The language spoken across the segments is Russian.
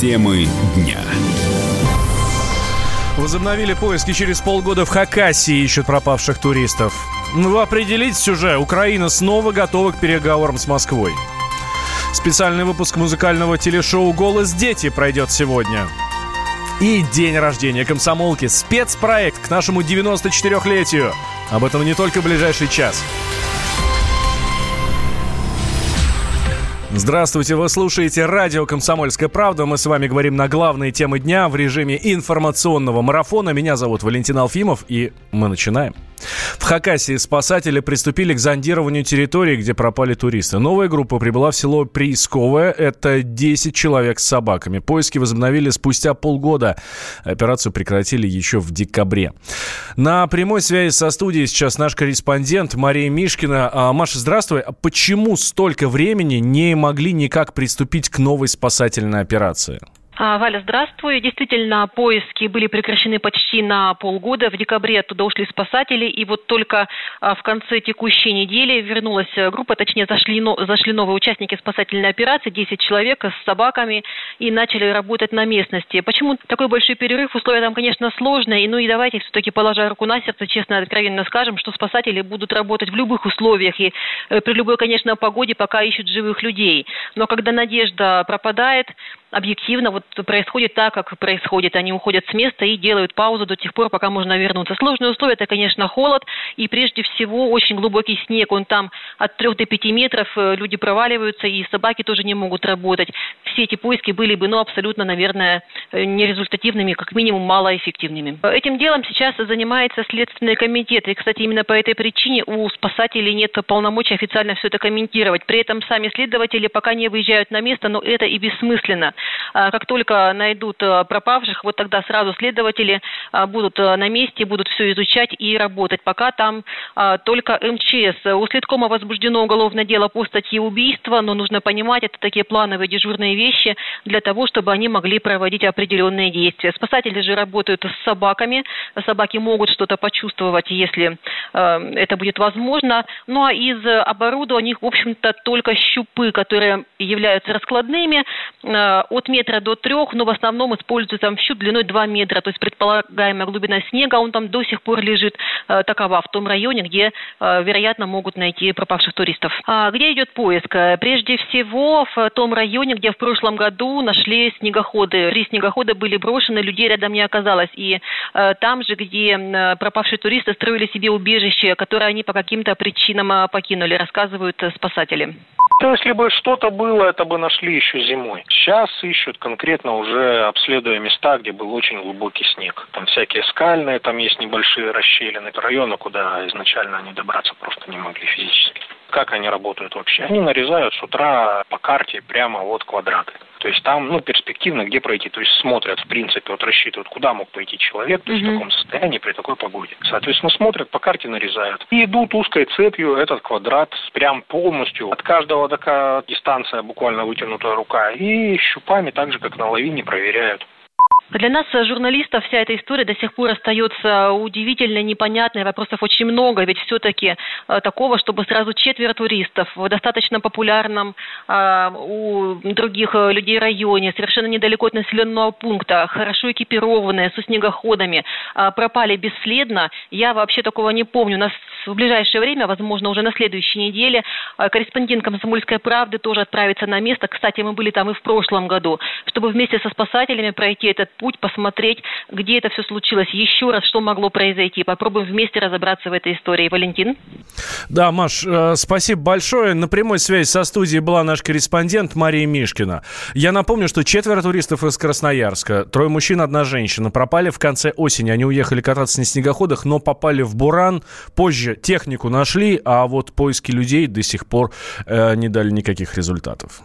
Темы дня. Возобновили поиски через полгода в Хакасии ищут пропавших туристов. Ну, определитесь уже, Украина снова готова к переговорам с Москвой. Специальный выпуск музыкального телешоу «Голос дети» пройдет сегодня. И день рождения комсомолки. Спецпроект к нашему 94-летию. Об этом не только в ближайший час. Здравствуйте, вы слушаете радио «Комсомольская правда». Мы с вами говорим на главные темы дня в режиме информационного марафона. Меня зовут Валентин Алфимов, и мы начинаем. В Хакасии спасатели приступили к зондированию территории, где пропали туристы. Новая группа прибыла в село Приисковое. Это 10 человек с собаками. Поиски возобновили спустя полгода. Операцию прекратили еще в декабре. На прямой связи со студией сейчас наш корреспондент Мария Мишкина. А, Маша, здравствуй. А почему столько времени не могли никак приступить к новой спасательной операции? А, Валя, здравствуй. Действительно, поиски были прекращены почти на полгода. В декабре оттуда ушли спасатели, и вот только а, в конце текущей недели вернулась группа, точнее, зашли, зашли новые участники спасательной операции, 10 человек с собаками, и начали работать на местности. Почему такой большой перерыв? Условия там, конечно, сложные, ну и давайте все-таки, положа руку на сердце, честно и откровенно скажем, что спасатели будут работать в любых условиях и э, при любой, конечно, погоде, пока ищут живых людей. Но когда надежда пропадает, объективно вот происходит так, как происходит. Они уходят с места и делают паузу до тех пор, пока можно вернуться. Сложные условия – это, конечно, холод и, прежде всего, очень глубокий снег. Он там от 3 до 5 метров, э, люди проваливаются, и собаки тоже не могут работать. Все эти поиски были бы, ну, абсолютно, наверное, э, нерезультативными, как минимум, малоэффективными. Этим делом сейчас занимается Следственный комитет. И, кстати, именно по этой причине у спасателей нет полномочий официально все это комментировать. При этом сами следователи пока не выезжают на место, но это и бессмысленно. А, как только найдут а, пропавших, вот тогда сразу следователи а, будут на месте, будут все изучать и работать. Пока там только МЧС. У следкома возбуждено уголовное дело по статье убийства, но нужно понимать, это такие плановые дежурные вещи для того, чтобы они могли проводить определенные действия. Спасатели же работают с собаками. Собаки могут что-то почувствовать, если это будет возможно. Ну а из оборудования, в общем-то, только щупы, которые являются раскладными от метра до трех, но в основном используется там щуп длиной 2 метра, то есть предполагаемая глубина снега, он там до сих пор лежит э, такова в том районе, где, э, вероятно, могут найти пропавших туристов. А где идет поиск? Э, прежде всего в том районе, где в прошлом году нашли снегоходы. Три снегохода были брошены, людей рядом не оказалось. И э, там же, где э, пропавшие туристы строили себе убежище, которое они по каким-то причинам э, покинули, рассказывают э, спасатели. То если бы что-то было, это бы нашли еще зимой. Сейчас ищут конкретно уже обследуя места, где был очень глубокий снег. Там всякие скальные, там есть небольшие расщелины, районы, куда изначально они добраться просто не могли физически. Как они работают вообще? Они нарезают с утра по карте прямо вот квадраты. То есть там, ну, перспективно, где пройти. То есть смотрят, в принципе, вот рассчитывают, куда мог пойти человек, то есть mm-hmm. в каком состоянии при такой погоде. Соответственно, смотрят, по карте нарезают. И идут узкой цепью этот квадрат прям полностью. От каждого такая дистанция буквально вытянутая рука. И щупами, так же, как на лавине, проверяют. Для нас, э, журналистов, вся эта история до сих пор остается удивительно непонятной. Вопросов очень много, ведь все-таки э, такого, чтобы сразу четверо туристов в достаточно популярном э, у других людей районе, совершенно недалеко от населенного пункта, хорошо экипированные, со снегоходами, пропали бесследно. Я вообще такого не помню. У нас в ближайшее время, возможно, уже на следующей неделе, корреспондент «Комсомольской правды» тоже отправится на место. Кстати, мы были там и в прошлом году, чтобы вместе со спасателями пройти этот путь, посмотреть, где это все случилось еще раз, что могло произойти. Попробуем вместе разобраться в этой истории. Валентин? Да, Маш, э, спасибо большое. На прямой связи со студией была наш корреспондент Мария Мишкина. Я напомню, что четверо туристов из Красноярска, трое мужчин, одна женщина, пропали в конце осени. Они уехали кататься на снегоходах, но попали в Буран. Позже технику нашли, а вот поиски людей до сих пор э, не дали никаких результатов.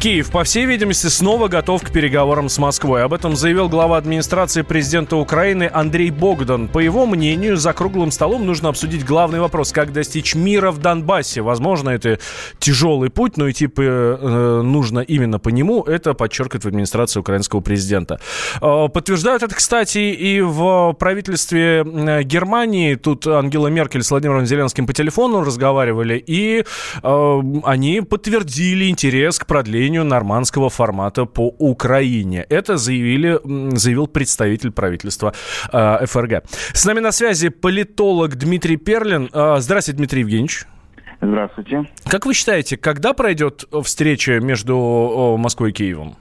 Киев, по всей видимости, снова готов к переговорам с Москвой. Об этом заявил глава администрации президента Украины Андрей Богдан. По его мнению, за круглым столом нужно обсудить главный вопрос, как достичь мира в Донбассе. Возможно, это тяжелый путь, но идти по, э, нужно именно по нему. Это подчеркивает в администрации украинского президента. Э, подтверждают это, кстати, и в правительстве э, Германии. Тут Ангела Меркель с Владимиром Зеленским по телефону разговаривали, и э, они подтвердили интерес к продлению проведению нормандского формата по Украине. Это заявили, заявил представитель правительства э, ФРГ. С нами на связи политолог Дмитрий Перлин. Э, здравствуйте, Дмитрий Евгеньевич. Здравствуйте. Как вы считаете, когда пройдет встреча между Москвой и Киевом?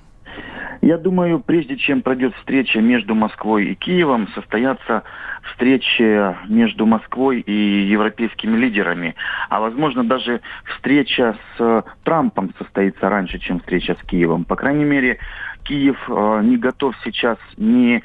Я думаю, прежде чем пройдет встреча между Москвой и Киевом, состоятся встречи между Москвой и европейскими лидерами. А возможно даже встреча с Трампом состоится раньше, чем встреча с Киевом. По крайней мере, Киев э, не готов сейчас ни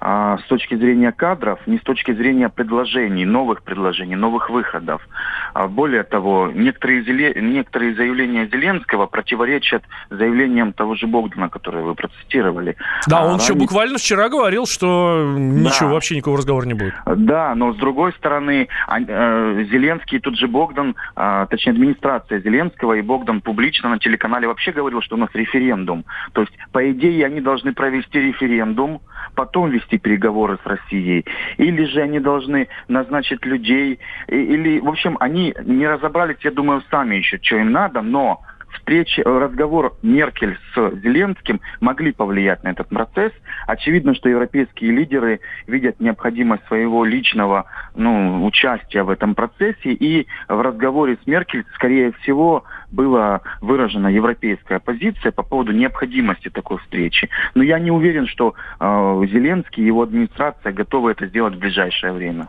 а, с точки зрения кадров, ни с точки зрения предложений, новых предложений, новых выходов. А, более того, некоторые, некоторые заявления Зеленского противоречат заявлениям того же Богдана, которые вы процитировали. Да, он а, еще буквально вчера говорил, что ничего, да. вообще никакого разговора не будет. Да, но с другой стороны, э, Зеленский, тут же Богдан, точнее администрация Зеленского и Богдан публично на телеканале вообще говорил, что у нас референдум. То есть, по идее, они должны провести референдум, потом вести переговоры с Россией, или же они должны назначить людей, или, в общем, они не разобрались, я думаю, сами еще, что им надо, но встречи, разговор Меркель с Зеленским могли повлиять на этот процесс. Очевидно, что европейские лидеры видят необходимость своего личного ну, участия в этом процессе, и в разговоре с Меркель, скорее всего, была выражена европейская позиция по поводу необходимости такой встречи. Но я не уверен, что э, Зеленский и его администрация готовы это сделать в ближайшее время.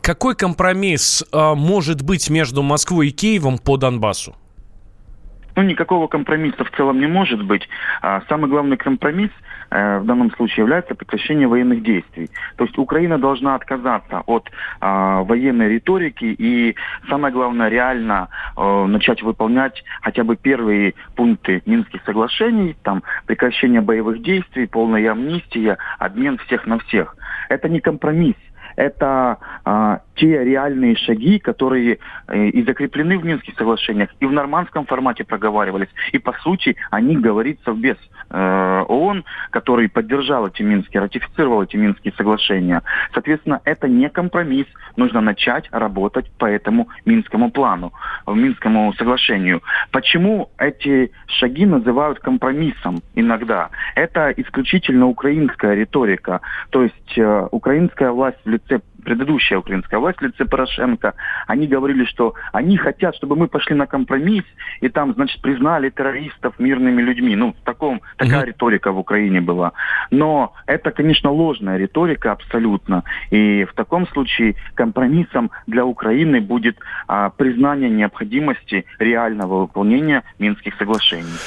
Какой компромисс э, может быть между Москвой и Киевом по Донбассу? Ну, никакого компромисса в целом не может быть. А самый главный компромисс э, в данном случае является прекращение военных действий. То есть Украина должна отказаться от э, военной риторики и, самое главное, реально э, начать выполнять хотя бы первые пункты Минских соглашений, там прекращение боевых действий, полная амнистия, обмен всех на всех. Это не компромисс это а, те реальные шаги, которые э, и закреплены в Минских соглашениях, и в нормандском формате проговаривались. И по сути они говорит Совбез э, ООН, который поддержал эти Минские, ратифицировал эти Минские соглашения. Соответственно, это не компромисс. Нужно начать работать по этому Минскому плану, Минскому соглашению. Почему эти шаги называют компромиссом иногда? Это исключительно украинская риторика. То есть э, украинская власть в лице se предыдущая украинская власть в лице Порошенко, они говорили, что они хотят, чтобы мы пошли на компромисс и там, значит, признали террористов мирными людьми. Ну, таком, такая mm-hmm. риторика в Украине была. Но это, конечно, ложная риторика абсолютно. И в таком случае компромиссом для Украины будет а, признание необходимости реального выполнения Минских соглашений.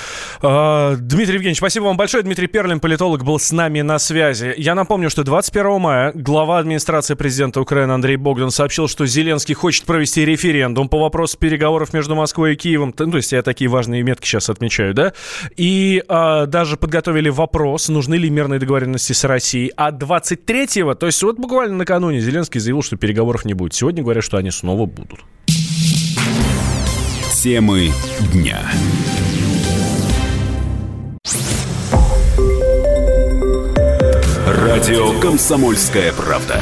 А, Дмитрий Евгеньевич, спасибо вам большое. Дмитрий Перлин, политолог, был с нами на связи. Я напомню, что 21 мая глава администрации президента президента Украины Андрей Богдан сообщил, что Зеленский хочет провести референдум по вопросу переговоров между Москвой и Киевом. Ну, то есть я такие важные метки сейчас отмечаю, да? И а, даже подготовили вопрос, нужны ли мирные договоренности с Россией. А 23-го, то есть вот буквально накануне Зеленский заявил, что переговоров не будет. Сегодня говорят, что они снова будут. Темы дня. Радио «Комсомольская правда».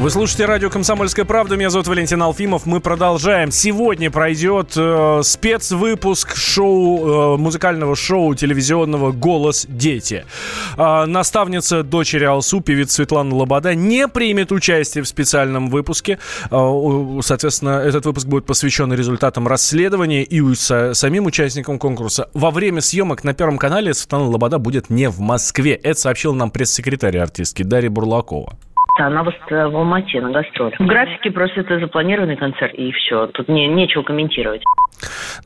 Вы слушаете радио «Комсомольская правда». Меня зовут Валентин Алфимов. Мы продолжаем. Сегодня пройдет э, спецвыпуск шоу, э, музыкального шоу телевизионного «Голос дети». Э, наставница дочери Алсу, певица Светлана Лобода, не примет участие в специальном выпуске. Э, соответственно, этот выпуск будет посвящен результатам расследования и с, самим участникам конкурса. Во время съемок на Первом канале Светлана Лобода будет не в Москве. Это сообщил нам пресс-секретарь артистки Дарья Бурлакова. Она в, в Алмате на гастроль. В графике просто это запланированный концерт, и все. Тут не, нечего комментировать.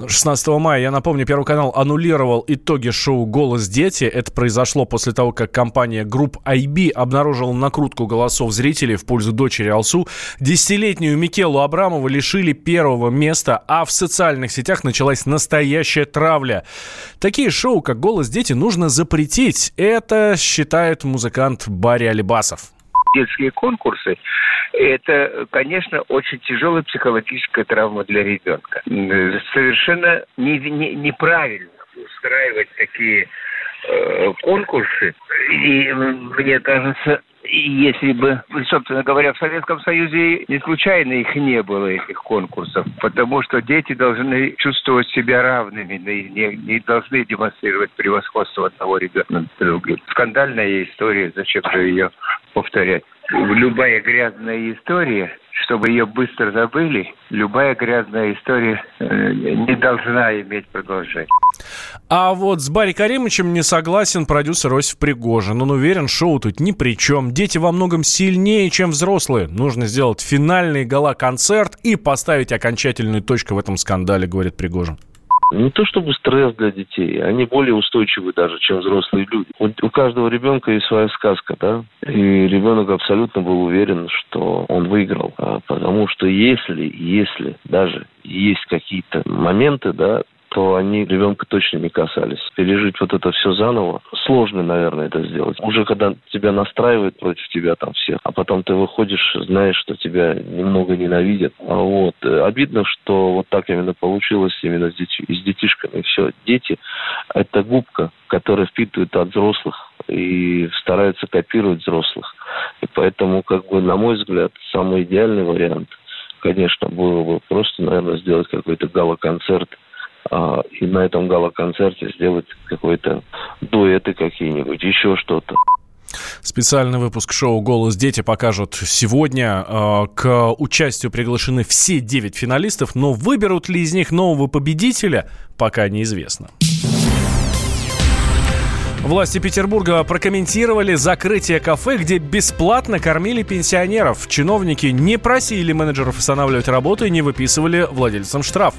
16 мая, я напомню, Первый канал аннулировал итоги шоу «Голос дети». Это произошло после того, как компания Group IB обнаружила накрутку голосов зрителей в пользу дочери Алсу. Десятилетнюю Микелу Абрамову лишили первого места, а в социальных сетях началась настоящая травля. Такие шоу, как «Голос дети», нужно запретить. Это считает музыкант Барри Алибасов детские конкурсы, это, конечно, очень тяжелая психологическая травма для ребенка. Совершенно не, не, неправильно устраивать такие э, конкурсы. И мне кажется, если бы, собственно говоря, в Советском Союзе не случайно их не было, этих конкурсов, потому что дети должны чувствовать себя равными, не, не должны демонстрировать превосходство одного ребенка над другим. Скандальная история, зачем же ее повторять? Любая грязная история чтобы ее быстро забыли, любая грязная история э, не должна иметь продолжение. А вот с Барри Каримовичем не согласен продюсер Осип Пригожин. Он уверен, шоу тут ни при чем. Дети во многом сильнее, чем взрослые. Нужно сделать финальный гала-концерт и поставить окончательную точку в этом скандале, говорит Пригожин не то чтобы стресс для детей, они более устойчивы даже, чем взрослые люди. У, каждого ребенка есть своя сказка, да, и ребенок абсолютно был уверен, что он выиграл, а потому что если, если даже есть какие-то моменты, да, то они ребенка точно не касались. Пережить вот это все заново, сложно, наверное, это сделать. Уже когда тебя настраивают против тебя там всех, а потом ты выходишь, знаешь, что тебя немного ненавидят. А вот. Э, обидно, что вот так именно получилось именно с, дети, с детишками. Все, дети – это губка, которая впитывает от взрослых и стараются копировать взрослых. И поэтому, как бы, на мой взгляд, самый идеальный вариант, конечно, было бы просто, наверное, сделать какой-то гала-концерт а, и на этом гала-концерте сделать какой-то дуэты какие-нибудь, еще что-то. Специальный выпуск шоу «Голос дети» покажут сегодня. А, к участию приглашены все девять финалистов, но выберут ли из них нового победителя, пока неизвестно. Власти Петербурга прокомментировали закрытие кафе, где бесплатно кормили пенсионеров. Чиновники не просили менеджеров останавливать работу и не выписывали владельцам штраф.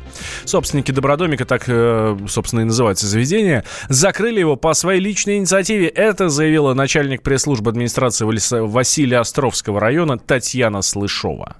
Собственники Добродомика, так, э, собственно, и называется заведение, закрыли его по своей личной инициативе. Это заявила начальник пресс-службы администрации Василия Островского района Татьяна Слышова.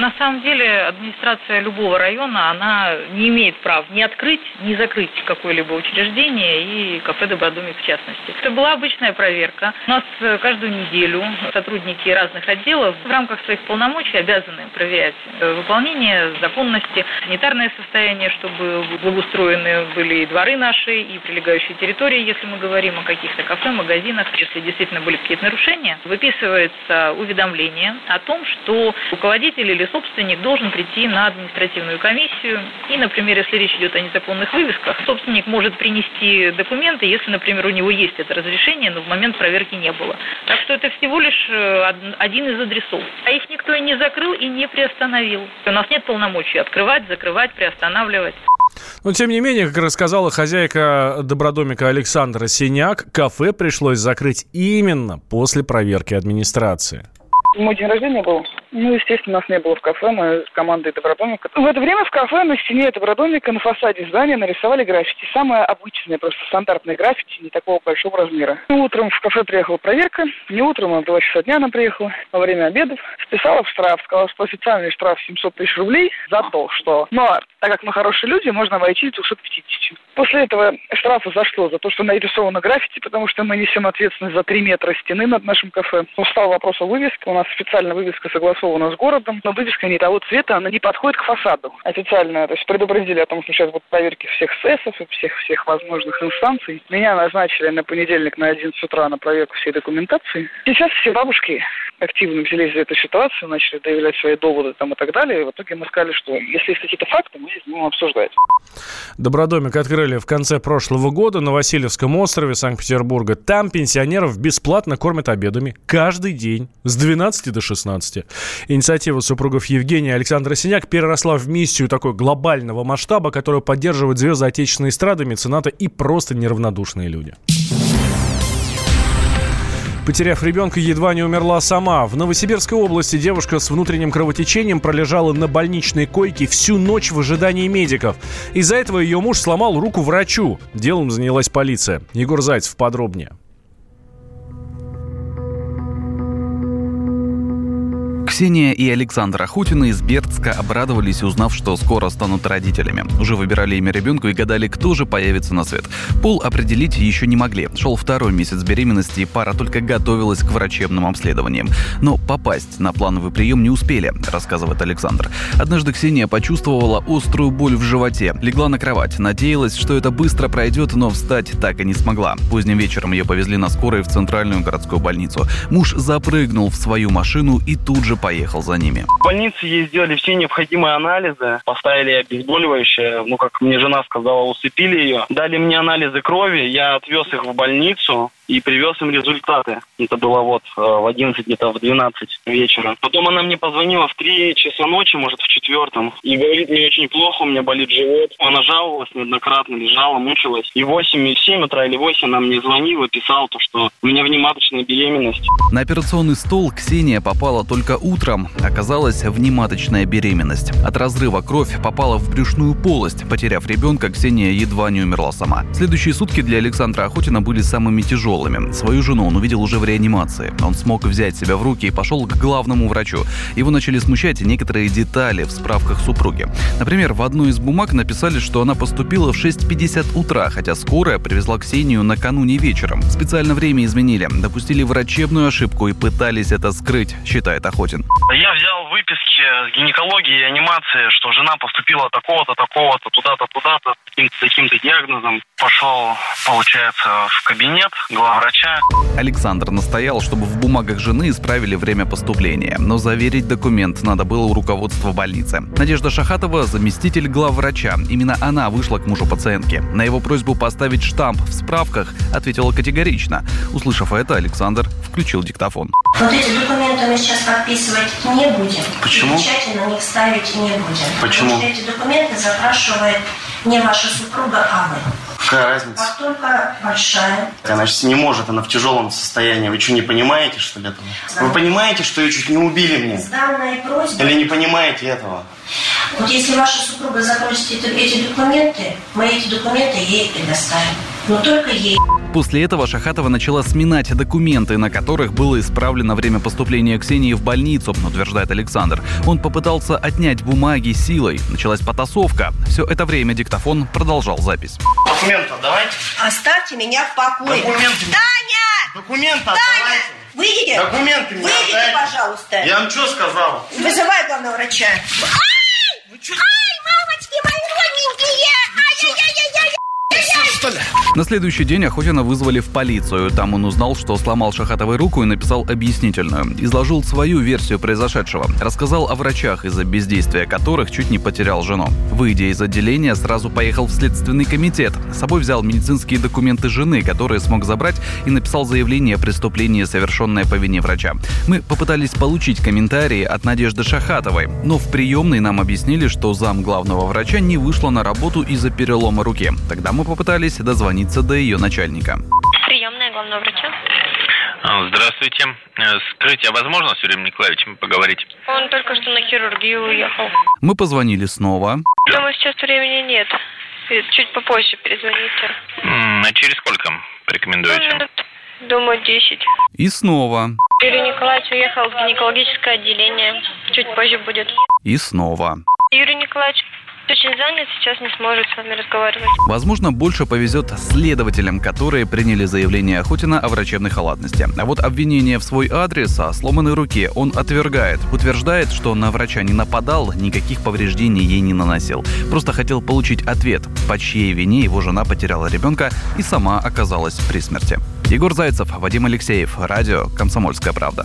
На самом деле администрация любого района, она не имеет прав ни открыть, ни закрыть какое-либо учреждение и кафе «Добродомик» в частности. Это была обычная проверка. У нас э, каждую неделю сотрудники разных отделов в рамках своих полномочий обязаны проверять э, выполнение законности, санитарное состояние, чтобы благоустроены были и дворы наши, и прилегающие территории, если мы говорим о каких-то кафе, магазинах. Если действительно были какие-то нарушения, выписывается уведомление о том, что руководитель или или собственник должен прийти на административную комиссию. И, например, если речь идет о незаконных вывесках, собственник может принести документы, если, например, у него есть это разрешение, но в момент проверки не было. Так что это всего лишь э, один из адресов. А их никто и не закрыл, и не приостановил. У нас нет полномочий открывать, закрывать, приостанавливать. Но, тем не менее, как рассказала хозяйка добродомика Александра Синяк, кафе пришлось закрыть именно после проверки администрации. Мой день рождения был. Ну, естественно, нас не было в кафе, мы с командой Добродомика. В это время в кафе на стене Добродомика на фасаде здания нарисовали граффити. Самое обычное, просто стандартное граффити, не такого большого размера. Утром в кафе приехала проверка. Не утром, а в 2 часа дня она приехала. Во время обедов списала в штраф. Сказала, что официальный штраф 700 тысяч рублей за то, что... Но ну, так как мы хорошие люди, можно войти 250. После этого штрафа зашло за то, что нарисовано граффити, потому что мы несем ответственность за 3 метра стены над нашим кафе. Устал вопрос о вывеске. У нас специальная вывеска согласована с городом, но вывеска не того цвета, она не подходит к фасаду. Официально, то есть предупредили о том, что сейчас будут проверки всех СЭСов и всех, всех возможных инстанций. Меня назначили на понедельник на 11 утра на проверку всей документации. Сейчас все бабушки активно взялись за эту ситуацию, начали доявлять свои доводы там и так далее. И в итоге мы сказали, что если есть какие-то факты, мы их будем обсуждать. Добродомик открыли в конце прошлого года на Васильевском острове Санкт-Петербурга. Там пенсионеров бесплатно кормят обедами каждый день с 12 до 16. Инициатива супругов Евгения и Александра Синяк переросла в миссию такой глобального масштаба, которую поддерживают звезды отечественной эстрады, мецената и просто неравнодушные люди. Потеряв ребенка, едва не умерла сама. В Новосибирской области девушка с внутренним кровотечением пролежала на больничной койке всю ночь в ожидании медиков. Из-за этого ее муж сломал руку врачу. Делом занялась полиция. Егор Зайцев подробнее. Ксения и Александр Охотины из Бердска обрадовались, узнав, что скоро станут родителями. Уже выбирали имя ребенку и гадали, кто же появится на свет. Пол определить еще не могли. Шел второй месяц беременности, и пара только готовилась к врачебным обследованиям. Но попасть на плановый прием не успели, рассказывает Александр. Однажды Ксения почувствовала острую боль в животе. Легла на кровать, надеялась, что это быстро пройдет, но встать так и не смогла. Поздним вечером ее повезли на скорой в центральную городскую больницу. Муж запрыгнул в свою машину и тут же поехал за ними. В больнице ей сделали все необходимые анализы, поставили обезболивающее, ну, как мне жена сказала, усыпили ее. Дали мне анализы крови, я отвез их в больницу, и привез им результаты. Это было вот э, в 11, где-то в 12 вечера. Потом она мне позвонила в 3 часа ночи, может, в четвертом, и говорит, мне очень плохо, у меня болит живот. Она жаловалась неоднократно, лежала, мучилась. И в 8, и в 7 утра или 8 она мне звонила, писала то, что у меня внематочная беременность. На операционный стол Ксения попала только утром. Оказалась внематочная беременность. От разрыва кровь попала в брюшную полость. Потеряв ребенка, Ксения едва не умерла сама. Следующие сутки для Александра Охотина были самыми тяжелыми. Свою жену он увидел уже в реанимации. Он смог взять себя в руки и пошел к главному врачу. Его начали смущать некоторые детали в справках супруги. Например, в одной из бумаг написали, что она поступила в 6.50 утра, хотя скорая привезла Ксению накануне вечером. Специально время изменили, допустили врачебную ошибку и пытались это скрыть, считает Охотин. Я взял выписки с гинекологии и анимации, что жена поступила такого-то, такого-то, туда-то, туда-то, с таким-то диагнозом. Пошел, получается, в кабинет, врача. Александр настоял, чтобы в бумагах жены исправили время поступления, но заверить документ надо было у руководства больницы. Надежда Шахатова – заместитель главврача. Именно она вышла к мужу пациентки. На его просьбу поставить штамп в справках ответила категорично. Услышав это, Александр включил диктофон. Вот эти документы мы сейчас подписывать не будем. Почему? И печати на них ставить не будем. Почему? Потому что эти документы запрашивает не ваша супруга, а вы. Какая разница? А только большая. Значит, не может, она в тяжелом состоянии. Вы что, не понимаете, что ли, этого? Вы понимаете, что ее чуть не убили мне? С данной просьбой... Или не понимаете этого? Вот если ваша супруга запросит эти документы, мы эти документы ей предоставим. Но только ей. После этого Шахатова начала сминать документы, на которых было исправлено время поступления Ксении в больницу, утверждает Александр. Он попытался отнять бумаги силой. Началась потасовка. Все это время диктофон продолжал запись. Документы давайте. Оставьте меня в покое. Документы. Таня! Документы Таня! отдавайте. Выйдите! Документы мне Выйдите, отдайте. пожалуйста! Я вам что сказал? Вызывай главного врача. Ай! Ай, мамочки мои родненькие! Ай-яй-яй-яй-яй! На следующий день Охотина вызвали в полицию. Там он узнал, что сломал Шахатовой руку и написал объяснительную. Изложил свою версию произошедшего. Рассказал о врачах, из-за бездействия которых чуть не потерял жену. Выйдя из отделения, сразу поехал в следственный комитет. С собой взял медицинские документы жены, которые смог забрать, и написал заявление о преступлении, совершенное по вине врача. Мы попытались получить комментарии от Надежды Шахатовой, но в приемной нам объяснили, что зам главного врача не вышла на работу из-за перелома руки. Тогда мы попытались дозвониться до ее начальника. Приемная главного врача. А, Здравствуйте. Э, Скажите, а возможно с Юрием Николаевичем поговорить? Он только что на хирургию уехал. Мы позвонили снова. Думаю, сейчас времени нет. И Чуть попозже перезвоните. А через сколько Ну, порекомендуете? минут, думаю, 10. И снова. Юрий Николаевич уехал в гинекологическое отделение. Чуть позже будет. И снова. Юрий Николаевич очень занят, сейчас не сможет с вами разговаривать. Возможно, больше повезет следователям, которые приняли заявление Охотина о врачебной халатности. А вот обвинение в свой адрес о сломанной руке он отвергает. Утверждает, что на врача не нападал, никаких повреждений ей не наносил. Просто хотел получить ответ, по чьей вине его жена потеряла ребенка и сама оказалась при смерти. Егор Зайцев, Вадим Алексеев, радио «Комсомольская правда».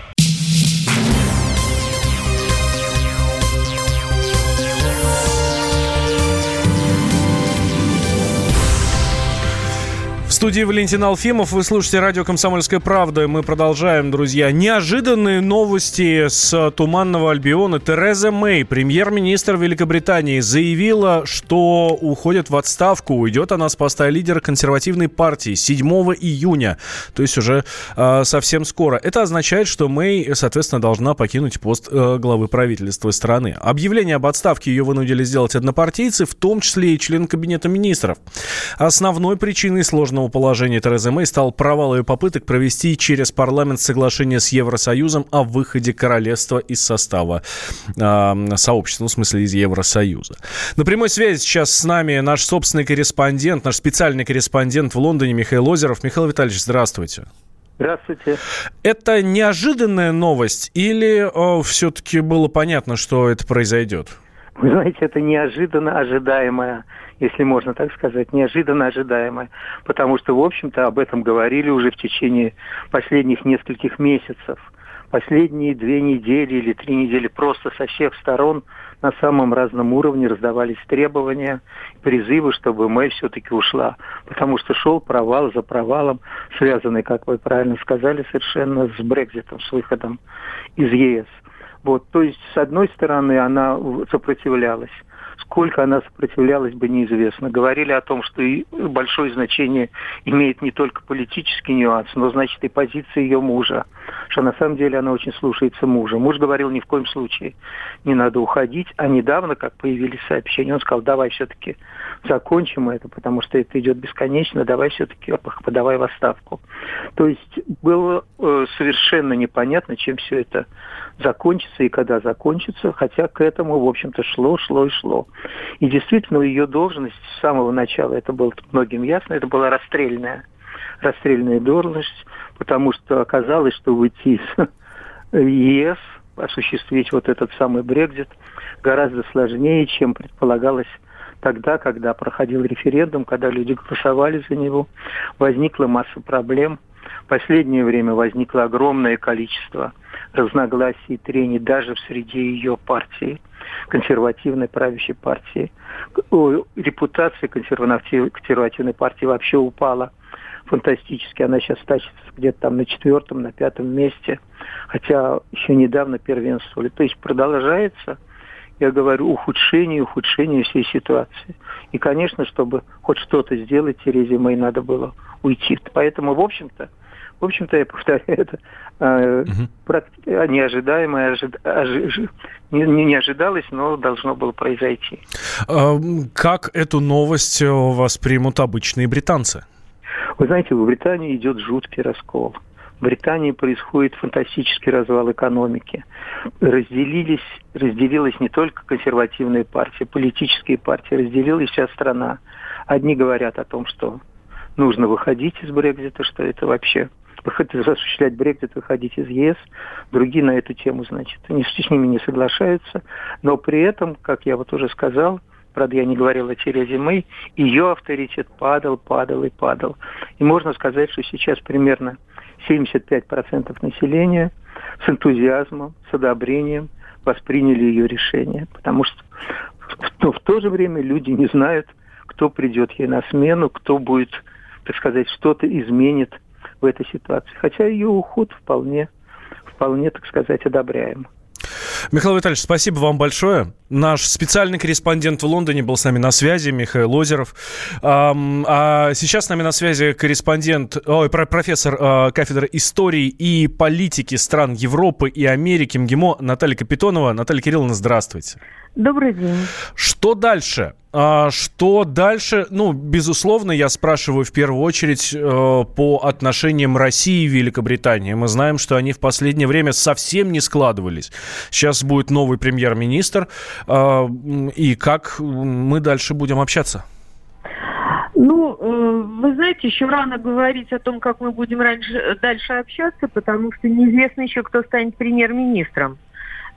Студии Валентин Алфимов. Вы слушаете радио «Комсомольская правда». Мы продолжаем, друзья. Неожиданные новости с Туманного Альбиона. Тереза Мэй, премьер-министр Великобритании, заявила, что уходит в отставку. Уйдет она с поста лидера консервативной партии 7 июня. То есть уже э, совсем скоро. Это означает, что Мэй, соответственно, должна покинуть пост э, главы правительства страны. Объявление об отставке ее вынудили сделать однопартийцы, в том числе и член кабинета министров. Основной причиной сложного положении Терезы Мэй стал провал ее попыток провести через парламент соглашение с Евросоюзом о выходе королевства из состава э, сообщества, ну, в смысле из Евросоюза. На прямой связи сейчас с нами наш собственный корреспондент, наш специальный корреспондент в Лондоне Михаил Озеров. Михаил Витальевич, здравствуйте. Здравствуйте. Это неожиданная новость или все-таки было понятно, что это произойдет? Вы знаете, это неожиданно ожидаемая если можно так сказать, неожиданно ожидаемое. Потому что, в общем-то, об этом говорили уже в течение последних нескольких месяцев. Последние две недели или три недели просто со всех сторон на самом разном уровне раздавались требования, призывы, чтобы Мэй все-таки ушла. Потому что шел провал за провалом, связанный, как вы правильно сказали, совершенно с Брекзитом, с выходом из ЕС. Вот, то есть, с одной стороны, она сопротивлялась, Сколько она сопротивлялась бы, неизвестно. Говорили о том, что большое значение имеет не только политический нюанс, но, значит, и позиция ее мужа. Что на самом деле она очень слушается мужа. Муж говорил, ни в коем случае не надо уходить. А недавно, как появились сообщения, он сказал, давай все-таки закончим это, потому что это идет бесконечно, давай все-таки подавай в отставку. То есть было э, совершенно непонятно, чем все это закончится и когда закончится, хотя к этому, в общем-то, шло, шло и шло. И действительно, ее должность с самого начала, это было многим ясно, это была расстрельная, расстрельная должность, потому что оказалось, что выйти из ЕС, осуществить вот этот самый Брекзит гораздо сложнее, чем предполагалось тогда, когда проходил референдум, когда люди голосовали за него, возникла масса проблем. В последнее время возникло огромное количество разногласий трений даже в среде ее партии, консервативной правящей партии. Репутация консервативной партии вообще упала фантастически. Она сейчас тащится где-то там на четвертом, на пятом месте, хотя еще недавно первенствовали. То есть продолжается, я говорю, ухудшение, ухудшение всей ситуации. И, конечно, чтобы хоть что-то сделать, Терезе Мэй надо было уйти. Поэтому, в общем-то, в общем-то, я повторяю, это э, угу. неожидаемое, ожид, ожи, не, не ожидалось, но должно было произойти. А, как эту новость э, воспримут обычные британцы? Вы знаете, в Британии идет жуткий раскол. В Британии происходит фантастический развал экономики. Разделились, разделилась не только консервативная партия, политические партии, разделилась вся страна. Одни говорят о том, что нужно выходить из Брекзита, что это вообще осуществлять Брекзит, выходить из ЕС. Другие на эту тему, значит, они с ними не соглашаются. Но при этом, как я вот уже сказал, правда, я не говорил о Терезе Мэй, ее авторитет падал, падал и падал. И можно сказать, что сейчас примерно 75% населения с энтузиазмом, с одобрением восприняли ее решение. Потому что но в то же время люди не знают, кто придет ей на смену, кто будет, так сказать, что-то изменит в этой ситуации. Хотя ее уход вполне, вполне, так сказать, одобряем. Михаил Витальевич, спасибо вам большое. Наш специальный корреспондент в Лондоне был с нами на связи, Михаил Озеров. А сейчас с нами на связи корреспондент, ой, профессор а, кафедры истории и политики стран Европы и Америки МГИМО Наталья Капитонова. Наталья Кирилловна, здравствуйте. Добрый день. Что дальше? А что дальше? Ну, безусловно, я спрашиваю в первую очередь э, по отношениям России и Великобритании. Мы знаем, что они в последнее время совсем не складывались. Сейчас будет новый премьер-министр. Э, и как мы дальше будем общаться? Ну, э, вы знаете, еще рано говорить о том, как мы будем раньше, дальше общаться, потому что неизвестно еще, кто станет премьер-министром.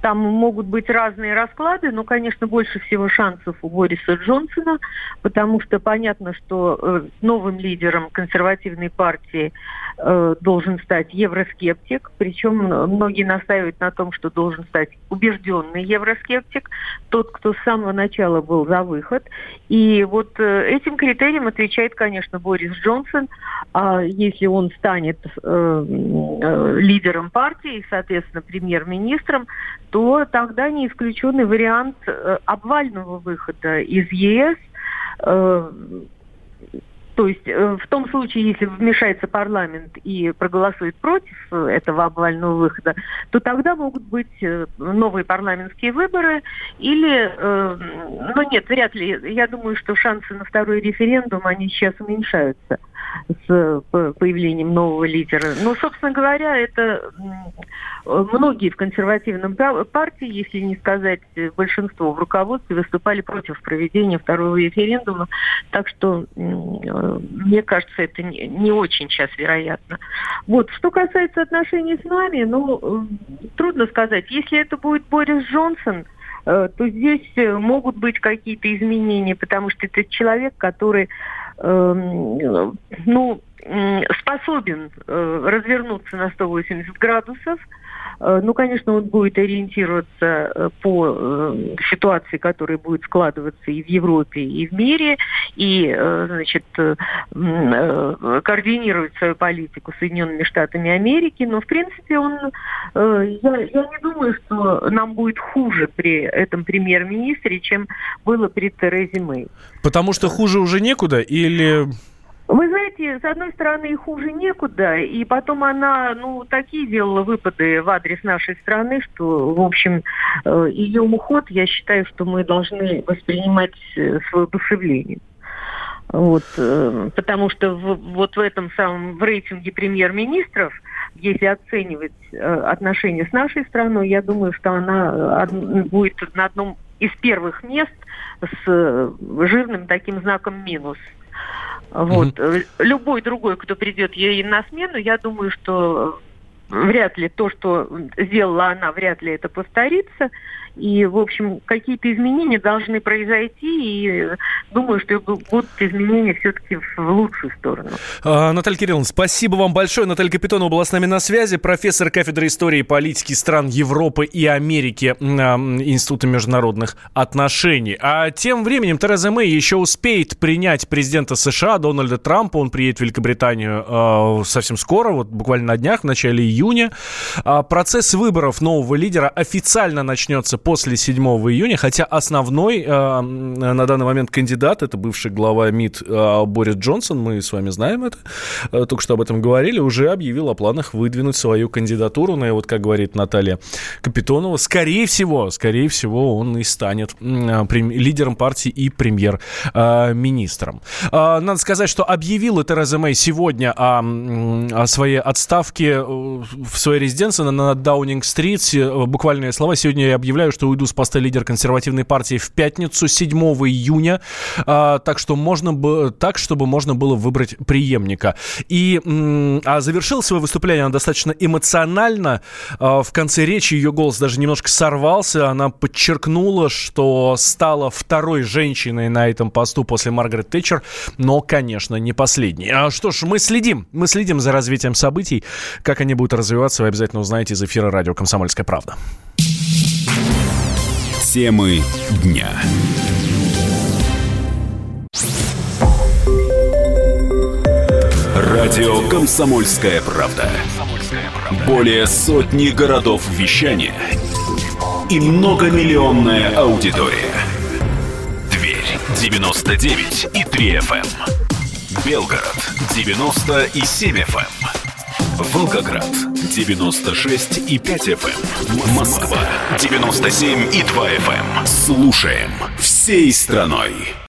Там могут быть разные расклады, но, конечно, больше всего шансов у Бориса Джонсона, потому что понятно, что э, новым лидером консервативной партии э, должен стать евроскептик, причем многие настаивают на том, что должен стать убежденный евроскептик, тот, кто с самого начала был за выход. И вот э, этим критериям отвечает, конечно, Борис Джонсон. А если он станет лидером партии, соответственно, премьер-министром, то тогда не исключенный вариант э, обвального выхода из ЕС. Э, то есть э, в том случае, если вмешается парламент и проголосует против этого обвального выхода, то тогда могут быть э, новые парламентские выборы или, э, ну нет, вряд ли. Я думаю, что шансы на второй референдум, они сейчас уменьшаются с появлением нового лидера. Но, собственно говоря, это многие в консервативном партии, если не сказать большинство в руководстве, выступали против проведения второго референдума. Так что, мне кажется, это не очень сейчас вероятно. Вот. Что касается отношений с нами, ну, трудно сказать. Если это будет Борис Джонсон, э, то здесь могут быть какие-то изменения, потому что это человек, который Эм, ну, способен э, развернуться на 180 градусов, Э, ну, конечно, он будет ориентироваться э, по э, ситуации, которая будет складываться и в Европе, и в мире, и, значит, координировать свою политику с Соединенными Штатами Америки. Но, в принципе, он, я, я не думаю, что нам будет хуже при этом премьер-министре, чем было при Терезе Мэй. Потому что хуже уже некуда или... Знаете, с одной стороны, и хуже некуда, и потом она, ну, такие делала выпады в адрес нашей страны, что, в общем, э, ее уход, я считаю, что мы должны воспринимать э, с воодушевлением. Вот, э, потому что в, вот в этом самом в рейтинге премьер-министров, если оценивать отношения с нашей страной, я думаю, что она будет на одном из первых мест с жирным таким знаком минус – вот. Mm-hmm. Любой другой, кто придет ей на смену, я думаю, что вряд ли то, что сделала она, вряд ли это повторится. И, в общем, какие-то изменения должны произойти, и думаю, что будут изменения все-таки в лучшую сторону. А, Наталья Кирилловна, спасибо вам большое. Наталья Капитонова была с нами на связи, профессор кафедры истории и политики стран Европы и Америки Института международных отношений. А тем временем Тереза Мэй еще успеет принять президента США Дональда Трампа. Он приедет в Великобританию э, совсем скоро, вот буквально на днях, в начале июня. А процесс выборов нового лидера официально начнется после 7 июня, хотя основной э, на данный момент кандидат, это бывший глава МИД э, Борис Джонсон, мы с вами знаем это, э, только что об этом говорили, уже объявил о планах выдвинуть свою кандидатуру, ну и вот, как говорит Наталья Капитонова, скорее всего, скорее всего, он и станет э, лидером партии и премьер-министром. Э, надо сказать, что объявила Тереза Мэй сегодня о, о своей отставке э, в своей резиденции на Даунинг-стрит. Э, буквальные слова. Сегодня я объявляю, что уйду с поста лидера консервативной партии в пятницу, 7 июня, а, так что можно бы, так, чтобы можно было выбрать преемника. И а завершил свое выступление она достаточно эмоционально. А, в конце речи ее голос даже немножко сорвался. Она подчеркнула, что стала второй женщиной на этом посту после Маргарет Тэтчер, но, конечно, не последней. А что ж, мы следим, мы следим за развитием событий. Как они будут развиваться, вы обязательно узнаете из эфира радио «Комсомольская правда». Темы дня. Радио «Комсомольская правда». Более сотни городов вещания и многомиллионная аудитория. Дверь 99 и 3 FM. Эм. Белгород 90 и 7 FM. Волгоград 96 и 5 FM. Эм. Москва 97 и 2 FM. Эм. Слушаем всей страной.